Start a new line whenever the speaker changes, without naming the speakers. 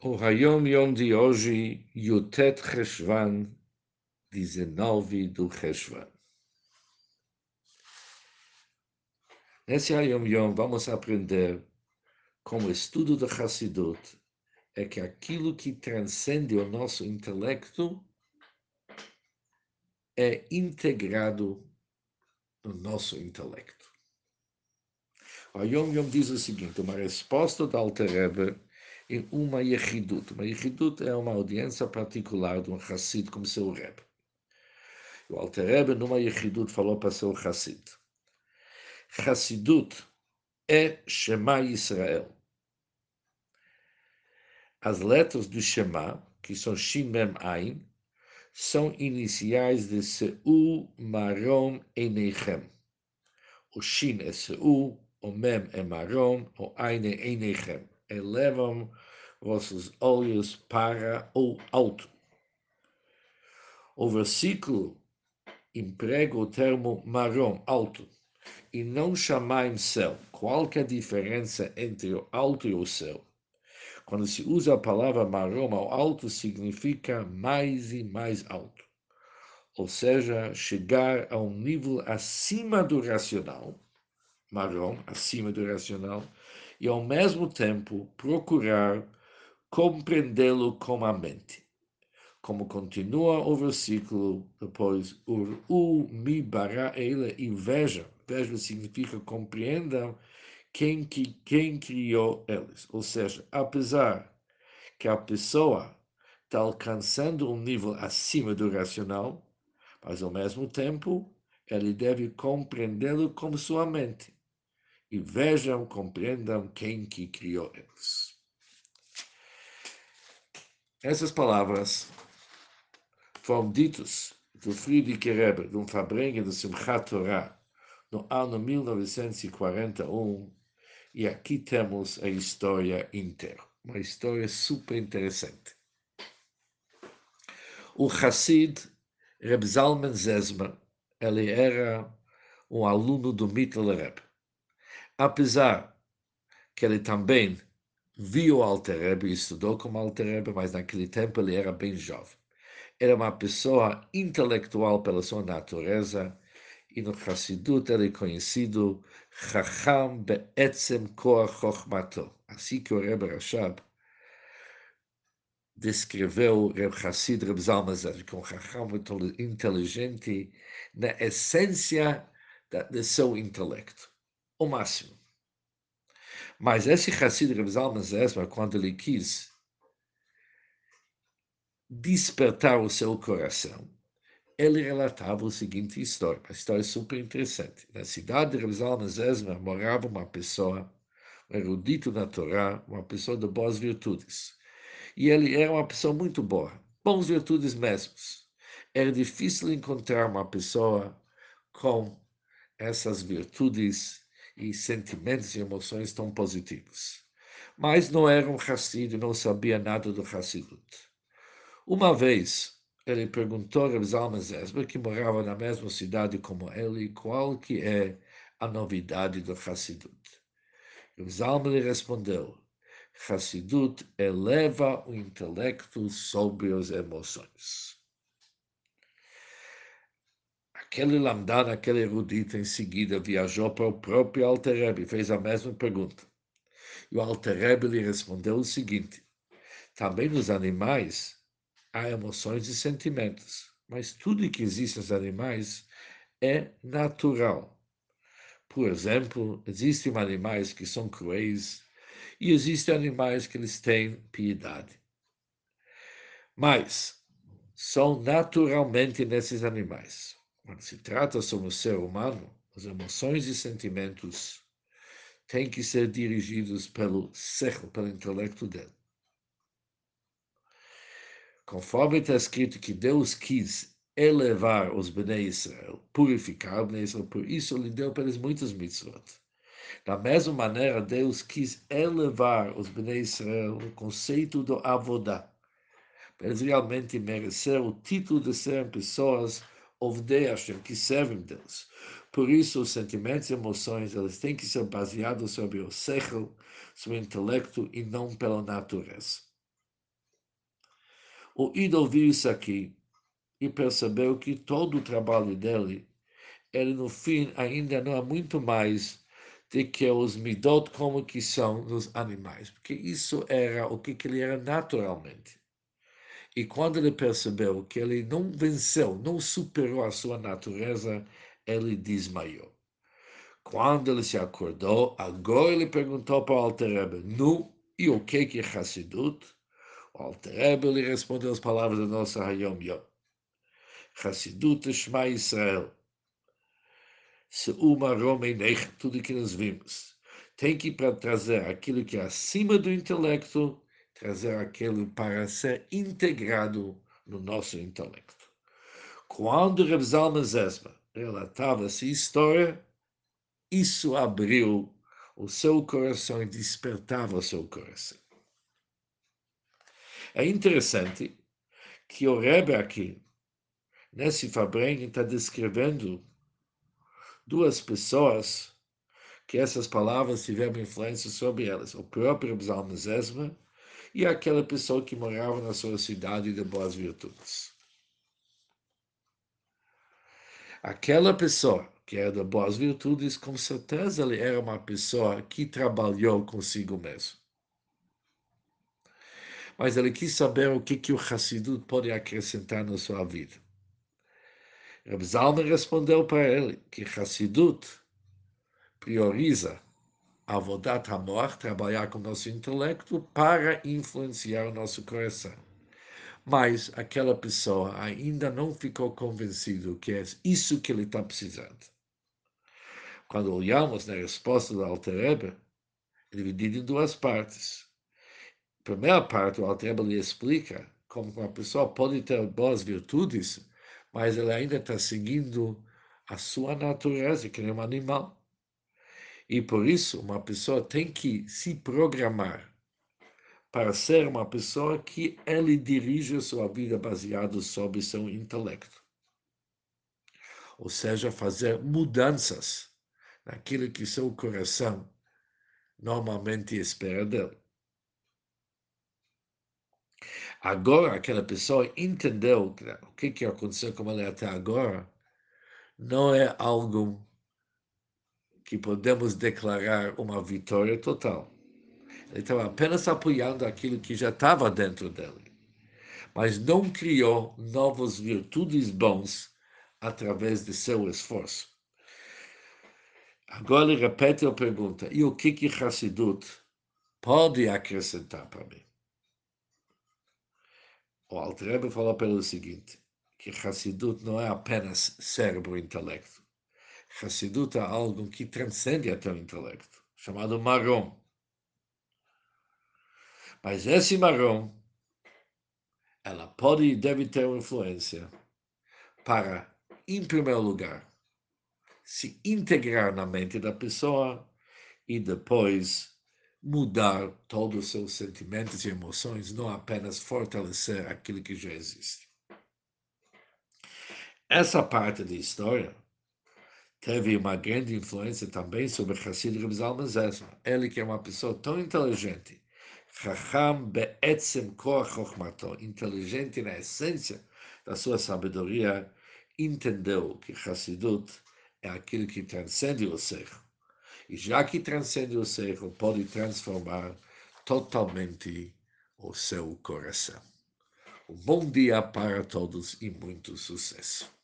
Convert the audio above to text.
O Hayom Yom de hoje, Yutet Cheshvan, 19 do Cheshvan. Nesse Hayom Yom vamos aprender como estudo do Hassidut é que aquilo que transcende o nosso intelecto é integrado no nosso intelecto. O Hayom Yom diz o seguinte, uma resposta da Alter Rebbe em uma yechidut. Uma yechidut é uma audiência particular de um Hassid como seu Rebbe. O Alter Rebbe, numa yechidut, falou para seu Hassid. Hassidut é Shema Israel. As letras do Shema, que são Shin Mem Ain, são iniciais de Seu Marom Enechem. O Shin é Seu, o Mem é Marom, o Ain é Enechem elevam vossos olhos para o alto. O versículo emprega o termo marrom, alto, e não chamai céu. Qual a diferença entre o alto e o céu? Quando se usa a palavra marrom, o alto significa mais e mais alto. Ou seja, chegar a um nível acima do racional, marrom, acima do racional, e, ao mesmo tempo, procurar compreendê-lo com a mente. Como continua o versículo depois, Ur mi bara ele, e veja, veja significa compreendam quem, que, quem criou eles. Ou seja, apesar que a pessoa está alcançando um nível acima do racional, mas ao mesmo tempo ele deve compreendê-lo com sua mente e vejam, compreendam quem que criou eles. Essas palavras foram ditas do Friedrich Rebbe, de um Fabrengue do Simchat Torah, no ano 1941, e aqui temos a história inteira. Uma história super interessante. O Hassid Reb Zalman Zesman, ele era um aluno do Mittel Rebbe apesar que ele também viu Alter Rebbe e estudou como Alter Rebbe, mas naquele tempo ele era bem jovem. Era uma pessoa intelectual pela sua natureza, e no Hassidut ele é conhecido Chacham Be'etzem Koach Chochmato. Assim que o Rebbe Rashab descreveu Reb Hassid Reb Zalmazar como Chacham inteligente na essência do seu intelecto o máximo. Mas esse Hassid Rav Zalman quando ele quis despertar o seu coração, ele relatava a seguinte história, uma história super interessante. Na cidade de Rav Zalman morava uma pessoa, um erudito na Torá, uma pessoa de boas virtudes. E ele era uma pessoa muito boa, bons virtudes mesmos. Era difícil encontrar uma pessoa com essas virtudes e sentimentos e emoções tão positivos. Mas não era um Hassid, não sabia nada do Hassidut. Uma vez, ele perguntou a Zalman Zesber, que morava na mesma cidade como ele, qual que é a novidade do Hassidut. Zalman lhe respondeu, Hassidut eleva o intelecto sobre as emoções. Aquele lamdan, aquele erudito, em seguida viajou para o próprio Alter Rebbe e fez a mesma pergunta. E o Alter Rebbe lhe respondeu o seguinte: também nos animais há emoções e sentimentos, mas tudo que existe nos animais é natural. Por exemplo, existem animais que são cruéis e existem animais que eles têm piedade. Mas são naturalmente nesses animais. Quando se trata sobre o ser humano, as emoções e sentimentos têm que ser dirigidos pelo século, pelo intelecto dele. Conforme está escrito que Deus quis elevar os Bnei Israel, purificar Bnei Israel, por isso ele deu para eles muitas mitzvot. Da mesma maneira, Deus quis elevar os Bnei Israel no conceito do avodá, para eles realmente merecer o título de serem pessoas Ovdei Hashem, que servem Deus. Por isso, os sentimentos e emoções eles têm que ser baseados sobre o sechel, sobre o intelecto e não pela natureza. O Ido ouviu isso aqui e percebeu que todo o trabalho dele, ele no fim ainda não há muito mais de que os midot como que são nos animais, porque isso era o que, que ele era naturalmente. E quando ele percebeu que ele não venceu, não superou a sua natureza, ele desmaiou. Quando ele se acordou, agora ele perguntou para o Alter Rebbe, nu, e o que que é Hassidut? O Alter Rebbe lhe respondeu as palavras da nossa Hayom Yom. Hassidut é Shema Israel. Se uma Roma tudo que nós vimos. Tem que trazer aquilo que é acima do intelecto, trazer aquilo para ser integrado no nosso intelecto. Quando Reb Zalman Zesma relatava essa história, isso abriu o seu coração e despertava o seu coração. É interessante que o Rebbe aqui, nesse Fabrengen, está descrevendo duas pessoas que essas palavras tiveram influência sobre elas. O próprio Psalm Zesma e aquela pessoa que morava na sua cidade de boas virtudes. Aquela pessoa que era de boas virtudes, com certeza ele era uma pessoa que trabalhou consigo mesmo. Mas ele quis saber o que, que o Hassidut pode acrescentar na sua vida. Reb respondeu para ele que Hassidut prioriza a Vodat Hamor, trabalhar com o nosso intelecto, para influenciar o nosso coração. Mas aquela pessoa ainda não ficou convencido que é isso que ele está precisando. Quando olhamos na resposta do Alter Rebbe, é dividido em duas partes. A primeira parte, o Alter Rebbe lhe explica como uma pessoa pode ter boas virtudes, mas ele ainda está seguindo a sua natureza, que é um animal. E por isso, uma pessoa tem que se programar para ser uma pessoa que ele dirige sua vida baseado sobre seu intelecto. Ou seja, fazer mudanças naquilo que seu coração normalmente espera dele. Agora, aquela pessoa entendeu que o que, que aconteceu com ele até agora não é algo que podemos declarar uma vitória total. Ele estava apenas apoiando aquilo que já estava dentro dele, mas não criou novas virtudes bons através de seu esforço. Agora ele repete a pergunta: e o que que Hassidut pode acrescentar para mim? O Altrebe falou pelo seguinte: que Hassidut não é apenas cérebro e intelecto. Hassidut é algo que transcende até o intelecto, chamado Marom. Mas esse Marom, ela pode e deve ter uma influência para, em primeiro lugar, se integrar na mente da pessoa e depois mudar todos os seus sentimentos e emoções, não apenas fortalecer aquilo que já existe. Essa parte da história teve uma grande influência também sobre Hassid Reb Zalman. Ele que é uma pessoa tão inteligente, Chacham be'etzem koach inteligente na essência da sua sabedoria, entendeu que Hassidut é aquilo que transcende o ser. E já que transcende o ser, pode transformar totalmente o seu coração. Um bom dia para todos e muito sucesso.